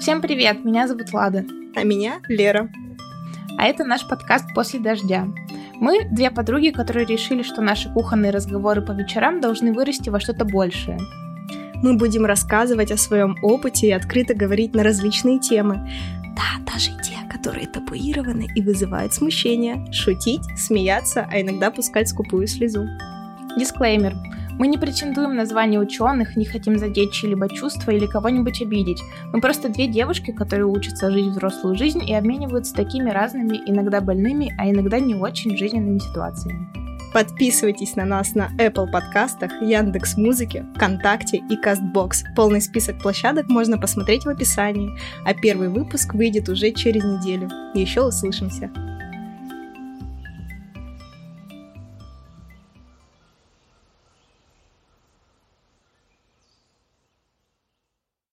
Всем привет, меня зовут Лада. А меня Лера. А это наш подкаст «После дождя». Мы две подруги, которые решили, что наши кухонные разговоры по вечерам должны вырасти во что-то большее. Мы будем рассказывать о своем опыте и открыто говорить на различные темы. Да, даже те, которые табуированы и вызывают смущение. Шутить, смеяться, а иногда пускать скупую слезу. Дисклеймер. Мы не претендуем на звание ученых, не хотим задеть чьи-либо чувства или кого-нибудь обидеть. Мы просто две девушки, которые учатся жить взрослую жизнь и обмениваются такими разными, иногда больными, а иногда не очень жизненными ситуациями. Подписывайтесь на нас на Apple подкастах, Яндекс Музыке, ВКонтакте и Castbox. Полный список площадок можно посмотреть в описании, а первый выпуск выйдет уже через неделю. Еще услышимся!